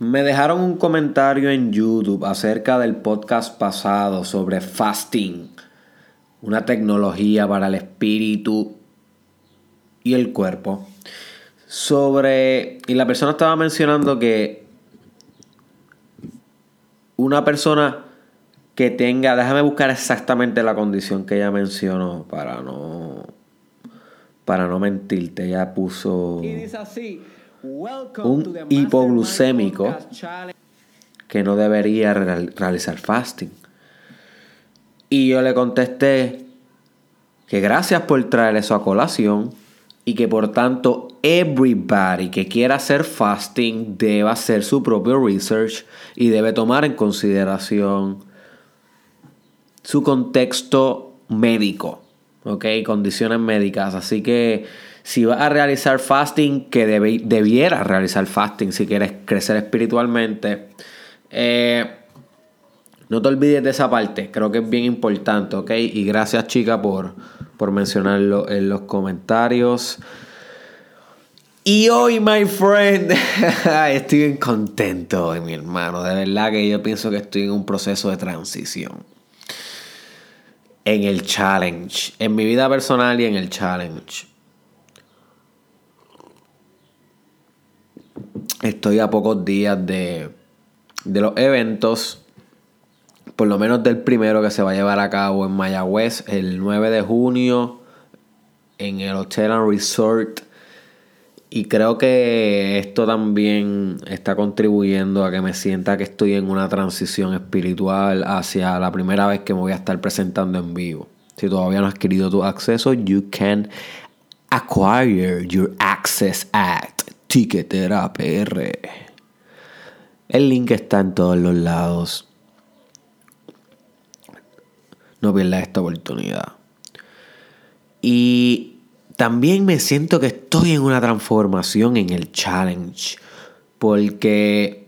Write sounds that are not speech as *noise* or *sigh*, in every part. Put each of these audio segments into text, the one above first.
Me dejaron un comentario en YouTube acerca del podcast pasado sobre fasting, una tecnología para el espíritu y el cuerpo. Sobre, y la persona estaba mencionando que una persona que tenga, déjame buscar exactamente la condición que ella mencionó para no para no mentirte, ella puso un hipoglucémico que no debería realizar fasting. Y yo le contesté que gracias por traer eso a colación y que por tanto everybody que quiera hacer fasting debe hacer su propio research y debe tomar en consideración su contexto médico, ¿ok? Condiciones médicas. Así que si vas a realizar fasting, que debiera realizar fasting si quieres crecer espiritualmente, eh, no te olvides de esa parte, creo que es bien importante, ¿ok? Y gracias chica por, por mencionarlo en los comentarios. Y hoy, my friend, *laughs* estoy bien contento mi hermano. De verdad que yo pienso que estoy en un proceso de transición. En el challenge, en mi vida personal y en el challenge. Estoy a pocos días de, de los eventos, por lo menos del primero que se va a llevar a cabo en Mayagüez el 9 de junio en el Hotel and Resort. Y creo que esto también está contribuyendo a que me sienta que estoy en una transición espiritual hacia la primera vez que me voy a estar presentando en vivo. Si todavía no has adquirido tu acceso, you can acquire your access at Tiquetera PR. El link está en todos los lados. No pierdas esta oportunidad. Y también me siento que estoy en una transformación en el challenge. Porque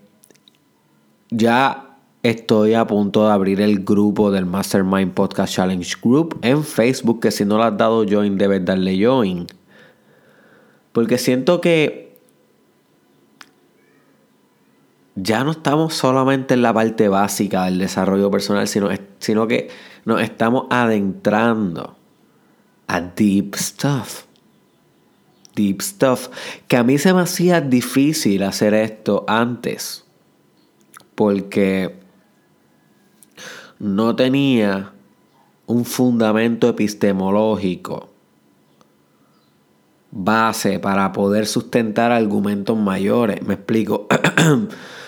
ya estoy a punto de abrir el grupo del Mastermind Podcast Challenge Group en Facebook. Que si no lo has dado join, debes darle join. Porque siento que ya no estamos solamente en la parte básica del desarrollo personal, sino, que nos estamos adentrando a deep stuff. Deep stuff. Que a mí se me hacía difícil hacer esto antes. Porque no tenía un fundamento epistemológico base para poder sustentar argumentos mayores. Me explico. *clears throat*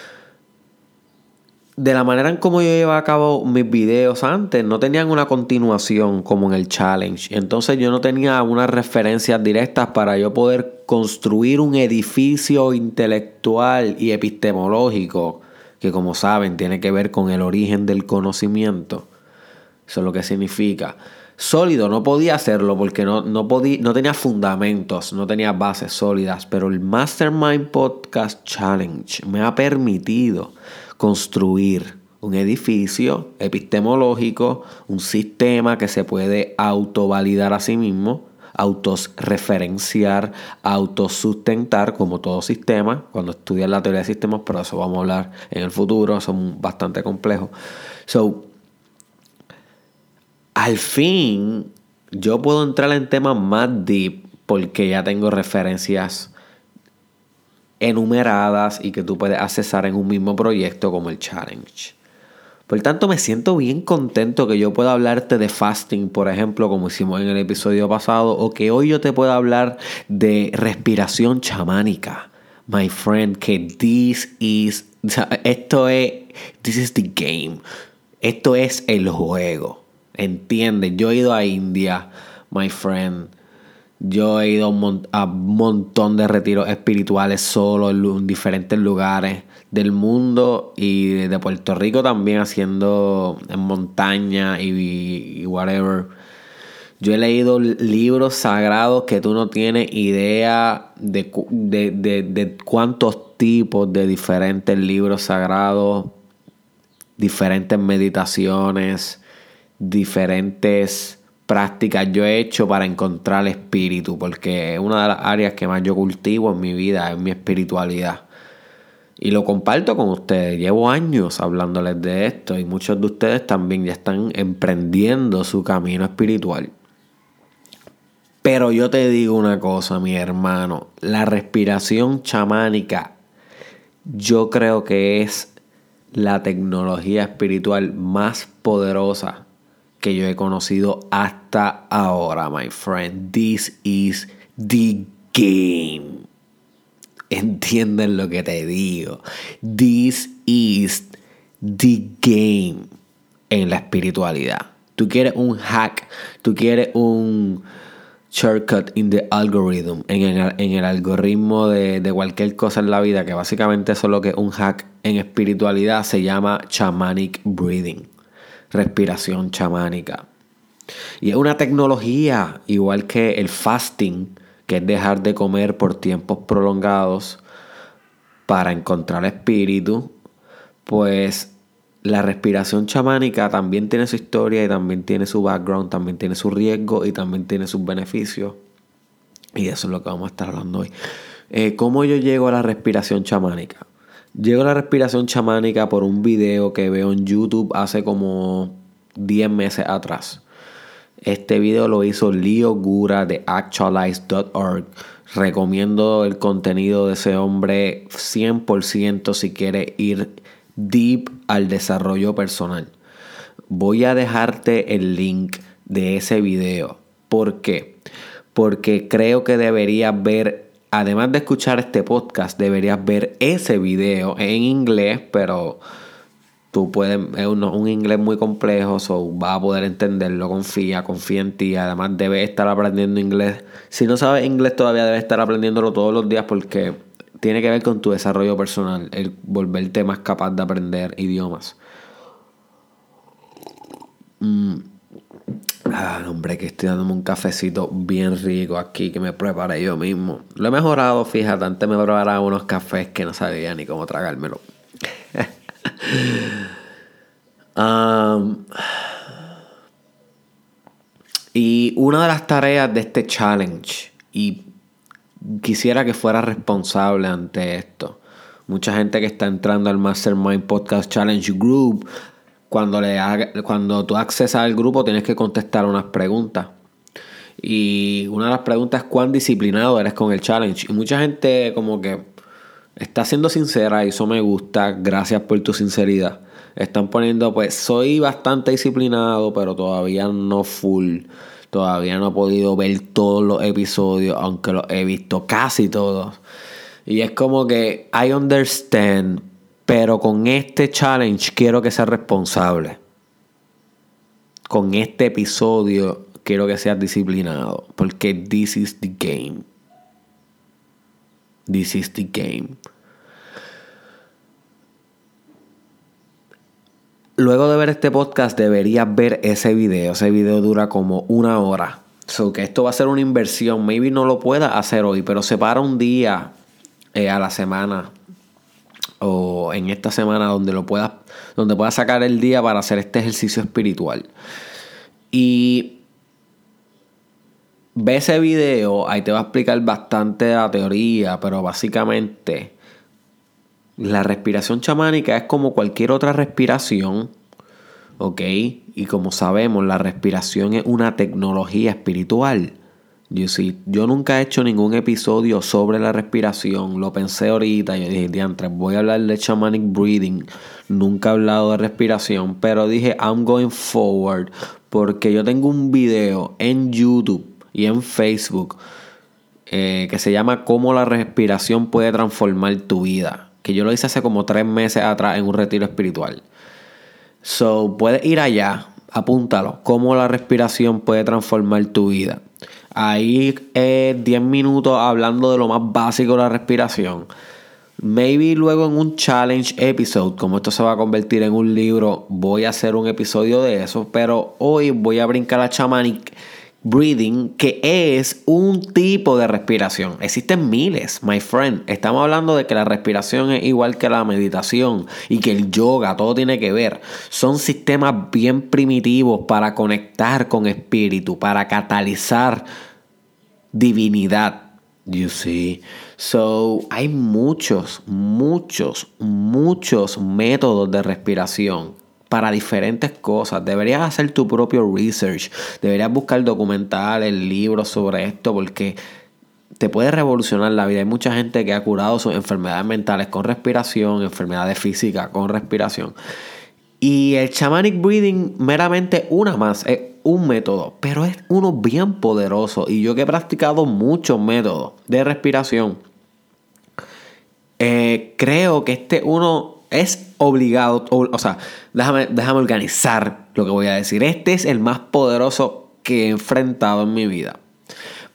de la manera en como yo llevaba a cabo mis videos antes, no tenían una continuación como en el challenge. Entonces yo no tenía unas referencias directas para yo poder construir un edificio intelectual y epistemológico que como saben tiene que ver con el origen del conocimiento. Eso es lo que significa. Sólido, no podía hacerlo porque no, no, no tenía fundamentos, no tenía bases sólidas, pero el Mastermind Podcast Challenge me ha permitido construir un edificio epistemológico, un sistema que se puede autovalidar a sí mismo, autorreferenciar, autosustentar, como todo sistema. Cuando estudias la teoría de sistemas, pero eso vamos a hablar en el futuro, son bastante complejos. So, al fin, yo puedo entrar en temas más deep porque ya tengo referencias enumeradas y que tú puedes accesar en un mismo proyecto como el challenge. Por tanto, me siento bien contento que yo pueda hablarte de fasting, por ejemplo, como hicimos en el episodio pasado, o que hoy yo te pueda hablar de respiración chamánica. My friend, que this is, esto es, this is the game. Esto es el juego. Entiende, yo he ido a India, my friend yo he ido a un montón de retiros espirituales solo en diferentes lugares del mundo y de Puerto Rico también haciendo en montaña y, whatever. Yo he leído libros sagrados que tú no tienes idea de, de cuántos tipos de diferentes libros sagrados, diferentes meditaciones, diferentes prácticas yo he hecho para encontrar el espíritu, porque una de las áreas que más yo cultivo en mi vida es mi espiritualidad. Y lo comparto con ustedes. Llevo años hablándoles de esto y muchos de ustedes también ya están emprendiendo su camino espiritual. Pero yo te digo una cosa, mi hermano. La respiración chamánica yo creo que es la tecnología espiritual más poderosa que yo he conocido hasta ahora, my friend. This is the game. Entienden lo que te digo. This is the game en la espiritualidad. Tú quieres un hack, tú quieres un shortcut in the algorithm, en el, algoritmo de, de, cualquier cosa en la vida, que básicamente es lo que un hack en espiritualidad se llama shamanic breathing, respiración chamánica. Y es una tecnología, igual que el fasting, que es dejar de comer por tiempos prolongados para encontrar espíritu, pues la respiración chamánica también tiene su historia y también tiene su background, también tiene su riesgo y también tiene sus beneficios. Y eso es lo que vamos a estar hablando hoy. Eh, ¿Cómo yo llego a la respiración chamánica? Llego a la respiración chamánica por un video que veo en YouTube hace como 10 meses atrás. Este video lo hizo Leo Gura de actualize.org. Recomiendo el contenido de ese hombre 100% si quiere ir deep al desarrollo personal. Voy a dejarte el link de ese video. ¿Por qué? Porque creo que deberías ver, además de escuchar este podcast, deberías ver ese video en inglés, pero tú puedes, es un, inglés muy complejo, so vas a poder entenderlo, confía, confía en ti, además debes estar aprendiendo inglés. Si no sabes inglés todavía debes estar aprendiéndolo todos los días porque tiene que ver con tu desarrollo personal, el volverte más capaz de aprender idiomas. Mm. Ah, hombre, que estoy dándome un cafecito bien rico aquí que me preparé yo mismo. Lo he mejorado, fíjate, antes me preparaba unos cafés que no sabía ni cómo tragármelo. *laughs* y una de las tareas de este challenge, y quisiera que fuera responsable ante esto. Mucha gente que está entrando al Mastermind Podcast Challenge Group, cuando, le cuando tú accesas al grupo tienes que contestar unas preguntas. Y una de las preguntas es cuán disciplinado eres con el challenge. Y mucha gente como que está siendo sincera y eso me gusta. Gracias por tu sinceridad. Están poniendo pues soy bastante disciplinado pero todavía no full. Todavía no he podido ver todos los episodios, aunque los he visto casi todos. Y es como que I understand, pero con este challenge quiero que seas responsable. Con este episodio quiero que seas disciplinado, porque this is the game. This is the game. Luego de ver este podcast deberías ver ese video. Ese video dura como una hora. So que esto va a ser una inversión. Maybe no lo pueda hacer hoy, pero separa un día eh, a la semana o en esta semana donde lo puedas, donde puedas sacar el día para hacer este ejercicio espiritual. Y ve ese video, ahí te va a explicar bastante la teoría, pero básicamente la respiración chamánica es como cualquier otra respiración, ¿ok? Y como sabemos, la respiración es una tecnología espiritual. Yo, sí, yo nunca he hecho ningún episodio sobre la respiración. Lo pensé ahorita. Yo dije, diantre, voy a hablar de shamanic breathing. Nunca he hablado de respiración. Pero dije, I'm going forward. Porque yo tengo un video en YouTube y en Facebook eh, que se llama Cómo la respiración puede transformar tu vida que yo lo hice hace como tres meses atrás en un retiro espiritual. So, puedes ir allá, apúntalo, cómo la respiración puede transformar tu vida. Ahí es 10 minutos hablando de lo más básico de la respiración. Maybe luego en un challenge episode, como esto se va a convertir en un libro, voy a hacer un episodio de eso. Pero hoy voy a brincar a Chamanic breathing, que es un tipo de respiración. Existen miles, my friend. Estamos hablando de que la respiración es igual que la meditación y que el yoga, todo tiene que ver. Son sistemas bien primitivos para conectar con espíritu, para catalizar divinidad. You see. So, hay muchos, muchos, muchos métodos de respiración para diferentes cosas. Deberías hacer tu propio research. Deberías buscar documentales, libros sobre esto porque te puede revolucionar la vida. Hay mucha gente que ha curado sus enfermedades mentales con respiración, enfermedades físicas con respiración. Y el shamanic breathing meramente una más, es un método, pero es uno bien poderoso. Y yo que he practicado muchos métodos de respiración, eh, creo que este uno es obligado, o, sea, déjame, déjame organizar lo que voy a decir. Este es el más poderoso que he enfrentado en mi vida.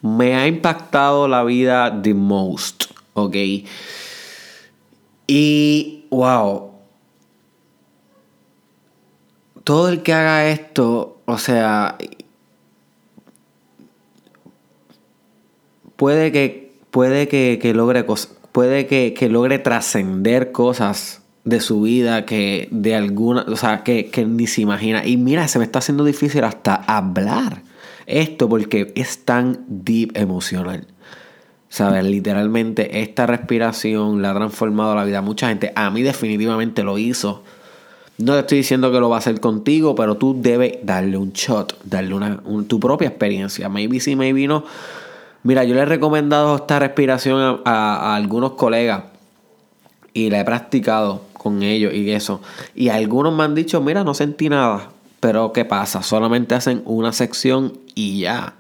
Me ha impactado la vida the most, ¿ok? Y, wow, todo el que haga esto, o sea, puede que, puede que, logre puede que, logre trascender cosas de su vida que de alguna, o sea, que, que ni se imagina. Y mira, se me está haciendo difícil hasta hablar esto porque es tan deep emocional. ¿Sabes? Literalmente esta respiración le ha transformado la vida a mucha gente. A mí definitivamente lo hizo. No te estoy diciendo que lo va a hacer contigo, pero tú debes darle un shot, darle una, tu propia experiencia. Maybe sí, maybe no. Mira, yo le he recomendado esta respiración a, algunos colegas y la he practicado con ellos y eso. Y algunos me han dicho, mira, no sentí nada. Pero ¿qué pasa? Solamente hacen una sección y ya.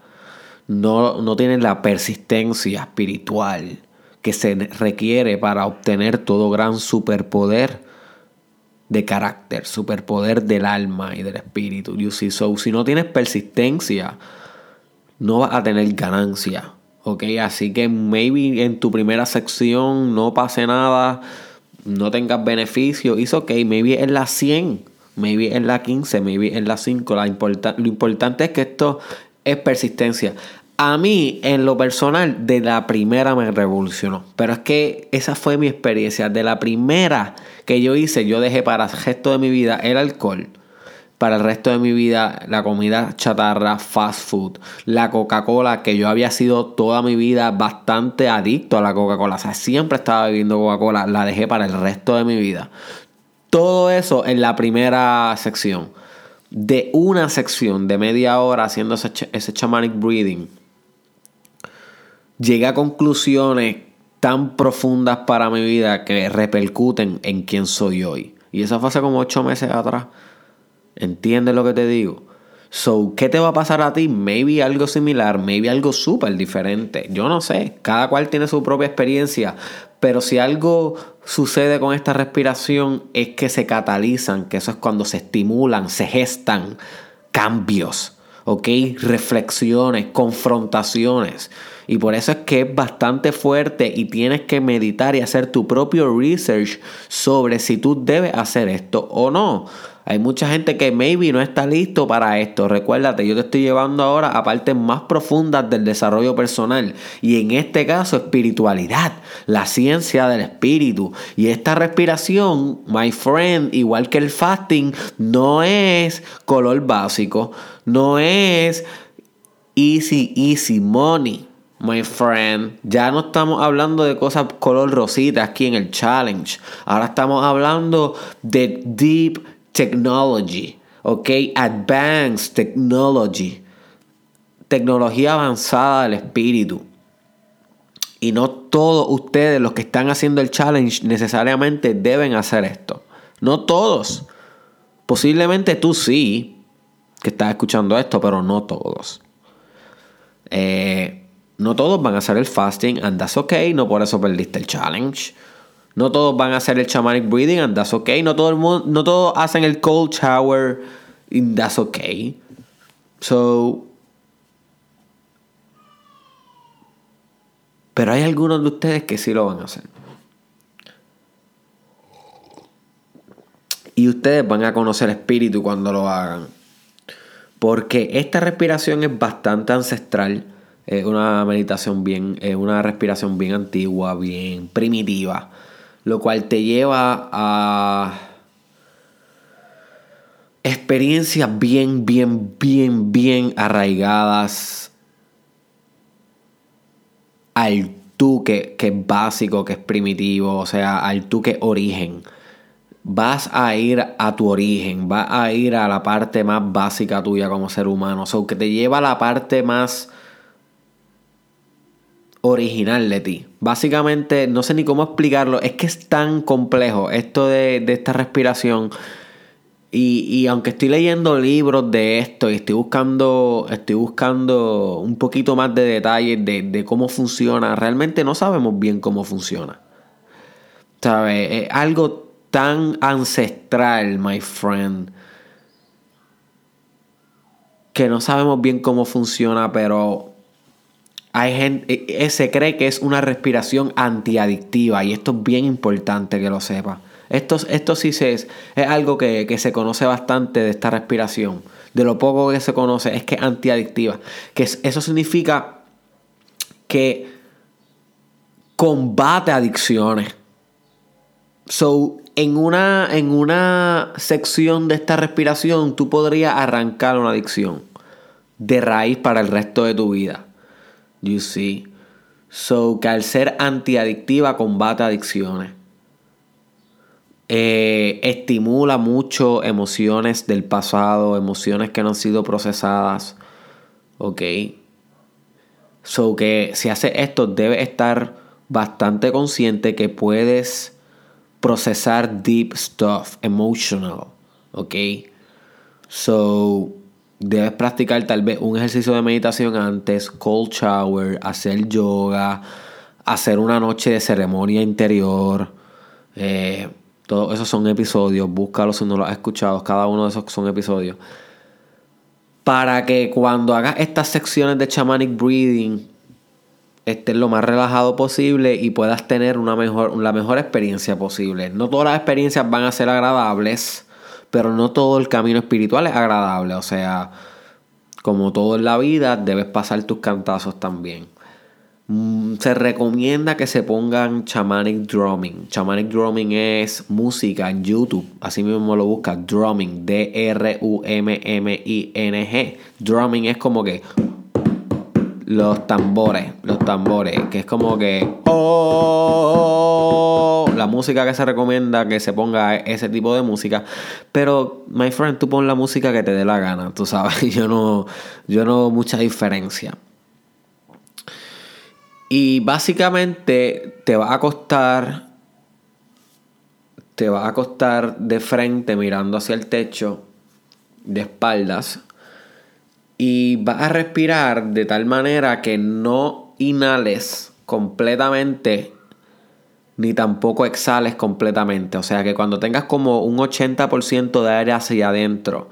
No, no tienen la persistencia espiritual que se requiere para obtener todo gran superpoder de carácter, superpoder del alma y del espíritu. You see? So, si no tienes persistencia, no vas a tener ganancia. ¿Ok? Así que maybe en tu primera sección no pase nada, no tengas beneficio. It's ok, maybe en la 100, maybe en la 15, maybe en la 5. La lo importante es que esto es persistencia. A mí, en lo personal, de la primera me revolucionó. Pero es que esa fue mi experiencia. De la primera que yo hice, yo dejé para el resto de mi vida el alcohol. Para el resto de mi vida, la comida chatarra, fast food, la Coca-Cola, que yo había sido toda mi vida bastante adicto a la Coca-Cola. O sea, siempre estaba bebiendo Coca-Cola, la dejé para el resto de mi vida. Todo eso en la primera sección. De una sección de media hora haciendo ese, ese shamanic breathing, llegué a conclusiones tan profundas para mi vida que repercuten en quién soy hoy. Y eso fue hace como ocho meses atrás. ¿Entiendes lo que te digo? So, ¿qué te va a pasar a ti? Maybe algo similar, maybe algo súper diferente. Yo no sé, cada cual tiene su propia experiencia. Pero si algo sucede con esta respiración es que se catalizan, que eso es cuando se estimulan, se gestan cambios, ¿ok? Reflexiones, confrontaciones. Y por eso es que es bastante fuerte y tienes que meditar y hacer tu propio research sobre si tú debes hacer esto o no. Hay mucha gente que maybe no está listo para esto. Recuérdate, yo te estoy llevando ahora a partes más profundas del desarrollo personal. Y en este caso, espiritualidad, la ciencia del espíritu. Y esta respiración, my friend, igual que el fasting, no es color básico, no es easy, easy money my friend. Ya no estamos hablando de cosas color rosita aquí en el challenge. Ahora estamos hablando de deep technology. ¿Ok? Advanced technology. Tecnología avanzada del espíritu. Y no todos ustedes, los que están haciendo el challenge, necesariamente deben hacer esto. No todos. Posiblemente tú sí, que estás escuchando esto, pero no todos. Eh, no todos van a hacer el fasting, and that's okay. No por eso perdiste el challenge. No todos van a hacer el shamanic breathing, and that's okay. No, todo el mundo, no todos hacen el cold shower, and that's okay. So. Pero hay algunos de ustedes que sí lo van a hacer. Y ustedes van a conocer espíritu cuando lo hagan. Porque esta respiración es bastante ancestral es una meditación bien, es una respiración bien antigua, bien primitiva, lo cual te lleva a experiencias bien, bien, bien, bien arraigadas al tú que, que es básico, que es primitivo, o sea, al tú que es origen. Vas a ir a tu origen, vas a ir a la parte más básica tuya como ser humano, o sea, que te lleva a la parte más original de ti. Básicamente, no sé ni cómo explicarlo, es que es tan complejo esto de, esta respiración. Y, aunque estoy leyendo libros de esto y estoy buscando, estoy buscando un poquito más de detalles de, de cómo funciona, realmente no sabemos bien cómo funciona. ¿Sabes? Es algo tan ancestral, my friend, que no sabemos bien cómo funciona, pero hay gente, e, e, se cree que es una respiración antiadictiva y esto es bien importante que lo sepa. Esto, esto sí es, es algo que, se conoce bastante de esta respiración. De lo poco que se conoce es que es antiadictiva. Que eso significa que combate adicciones. So, en una, en una sección de esta respiración tú podrías arrancar una adicción de raíz para el resto de tu vida. You see. So, que al ser antiadictiva combate adicciones. Eh, estimula mucho emociones del pasado, emociones que no han sido procesadas. Ok. So que si haces esto, debes estar bastante consciente que puedes procesar deep stuff, emotional. Ok. So debes practicar tal vez un ejercicio de meditación antes, cold shower, hacer yoga, hacer una noche de ceremonia interior. Eh, todos esos son episodios, búscalo si no lo has escuchado, cada uno de esos son episodios. Para que cuando hagas estas secciones de shamanic breathing estés lo más relajado posible y puedas tener una mejor, la mejor experiencia posible. No todas las experiencias van a ser agradables pero no todo el camino espiritual es agradable. O sea, como todo en la vida, debes pasar tus cantazos también. Mm, se recomienda que se pongan shamanic drumming. Shamanic drumming es música en YouTube. Así mismo lo busca. Drumming. D-R-U-M-M-I-N-G. Drumming es como que los tambores, los tambores, que es como que oh, la música que se recomienda que se ponga ese tipo de música, pero my friend, tú pon la música que te dé la gana, tú sabes, *laughs* yo no yo no veo mucha diferencia. Y básicamente te va a costar te va a acostar de frente mirando hacia el techo de espaldas y vas a respirar de tal manera que no inhales completamente ni tampoco exhales completamente. O sea que cuando tengas como un 80% de aire hacia adentro,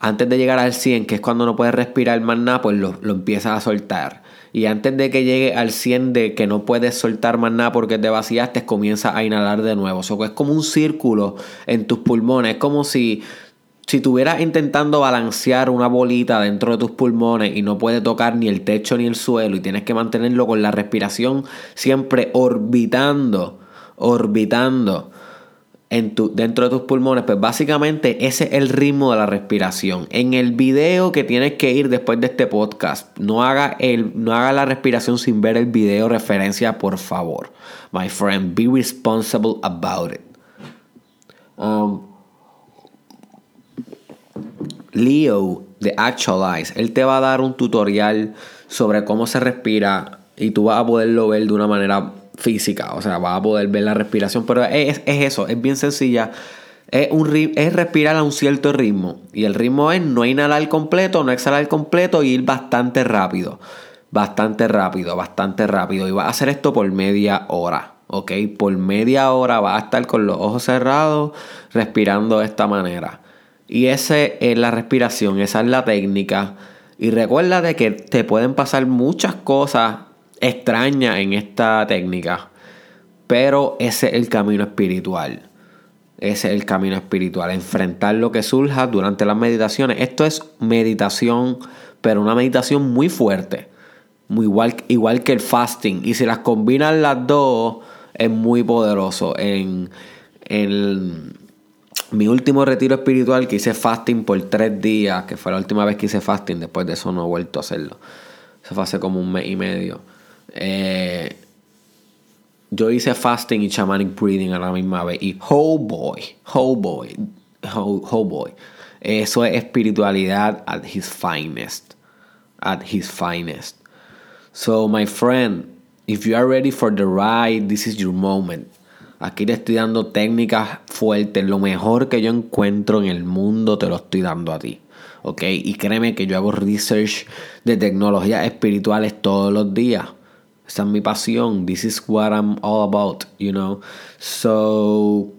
antes de llegar al 100, que es cuando no puedes respirar más nada, pues lo, lo, empiezas a soltar. Y antes de que llegue al 100 de que no puedes soltar más nada porque te vaciaste, comienzas a inhalar de nuevo. O sea, es como un círculo en tus pulmones. Es como si si estuvieras intentando balancear una bolita dentro de tus pulmones y no puede tocar ni el techo ni el suelo y tienes que mantenerlo con la respiración siempre orbitando, orbitando en tu, dentro de tus pulmones, pues básicamente ese es el ritmo de la respiración. En el video que tienes que ir después de este podcast, no haga, el, no haga la respiración sin ver el video referencia, por favor. My friend, be responsible about it. Um, Leo de Actualize, él te va a dar un tutorial sobre cómo se respira y tú vas a poderlo ver de una manera física, o sea, vas a poder ver la respiración, pero es, eso, es bien sencilla. Es, un, es respirar a un cierto ritmo. Y el ritmo es no inhalar completo, no exhalar completo y ir bastante rápido. Bastante rápido, bastante rápido. Y vas a hacer esto por media hora. ¿Ok? Por media hora vas a estar con los ojos cerrados, respirando de esta manera. Y esa es la respiración, esa es la técnica. Y recuerda de que te pueden pasar muchas cosas extrañas en esta técnica. Pero ese es el camino espiritual. Ese es el camino espiritual. Enfrentar lo que surja durante las meditaciones. Esto es meditación, pero una meditación muy fuerte. Muy igual, igual que el fasting. Y si las combinan las dos, es muy poderoso. En, en mi último retiro espiritual que hice fasting por tres días, que fue la última vez que hice fasting, después de eso no he vuelto a hacerlo. Eso fue hace como un mes y medio. Eh, yo hice fasting y shamanic breathing a la misma vez. Y oh boy, oh boy, oh, oh boy. Eso es espiritualidad at his finest. At his finest. So, my friend, if you are ready for the ride, this is your moment. Aquí te estoy dando técnicas fuertes. Lo mejor que yo encuentro en el mundo te lo estoy dando a ti. ¿Ok? Y créeme que yo hago research de tecnologías espirituales todos los días. Esa es mi pasión. This is what I'm all about, you know. So,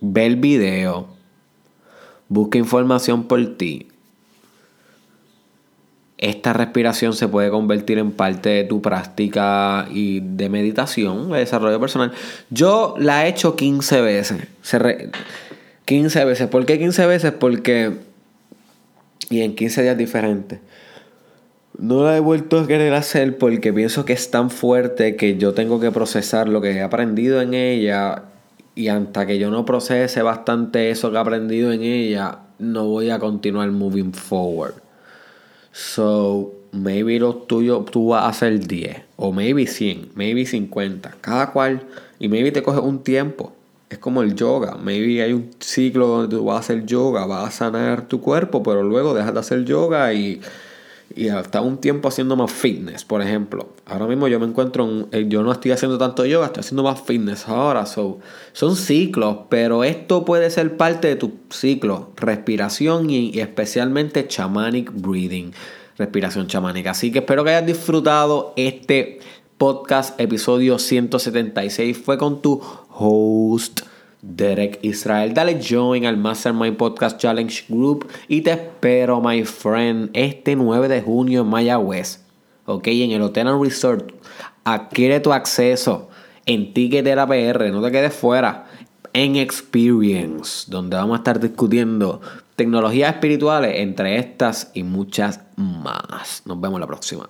ve el video. Busca información por ti esta respiración se puede convertir en parte de tu práctica y de meditación, de desarrollo personal. Yo la he hecho 15 veces. 15 veces. ¿Por qué 15 veces? Porque... Y en 15 días diferentes. No la he vuelto a querer hacer porque pienso que es tan fuerte que yo tengo que procesar lo que he aprendido en ella. Y hasta que yo no procese bastante eso que he aprendido en ella, no voy a continuar moving forward. So, maybe los tuyos tú vas a hacer 10, o maybe 100, maybe 50, cada cual, y maybe te coge un tiempo. Es como el yoga, maybe hay un ciclo donde tú vas a hacer yoga, vas a sanar tu cuerpo, pero luego dejas de hacer yoga y, y hasta un tiempo haciendo más fitness, por ejemplo. Ahora mismo yo me encuentro, en, eh, yo no estoy haciendo tanto yoga, estoy haciendo más fitness ahora. So, son ciclos, pero esto puede ser parte de tu ciclo, respiración y, especialmente shamanic breathing, respiración chamánica. Así que espero que hayas disfrutado este podcast, episodio 176. Fue con tu host. Derek Israel. Dale join al Mastermind Podcast Challenge Group y te espero, my friend, este 9 de junio en Mayagüez. Ok, en el Hotel and Resort. Adquiere tu acceso en Ticketera PR, no te quedes fuera. En Experience, donde vamos a estar discutiendo tecnologías espirituales, entre estas y muchas más. Nos vemos la próxima.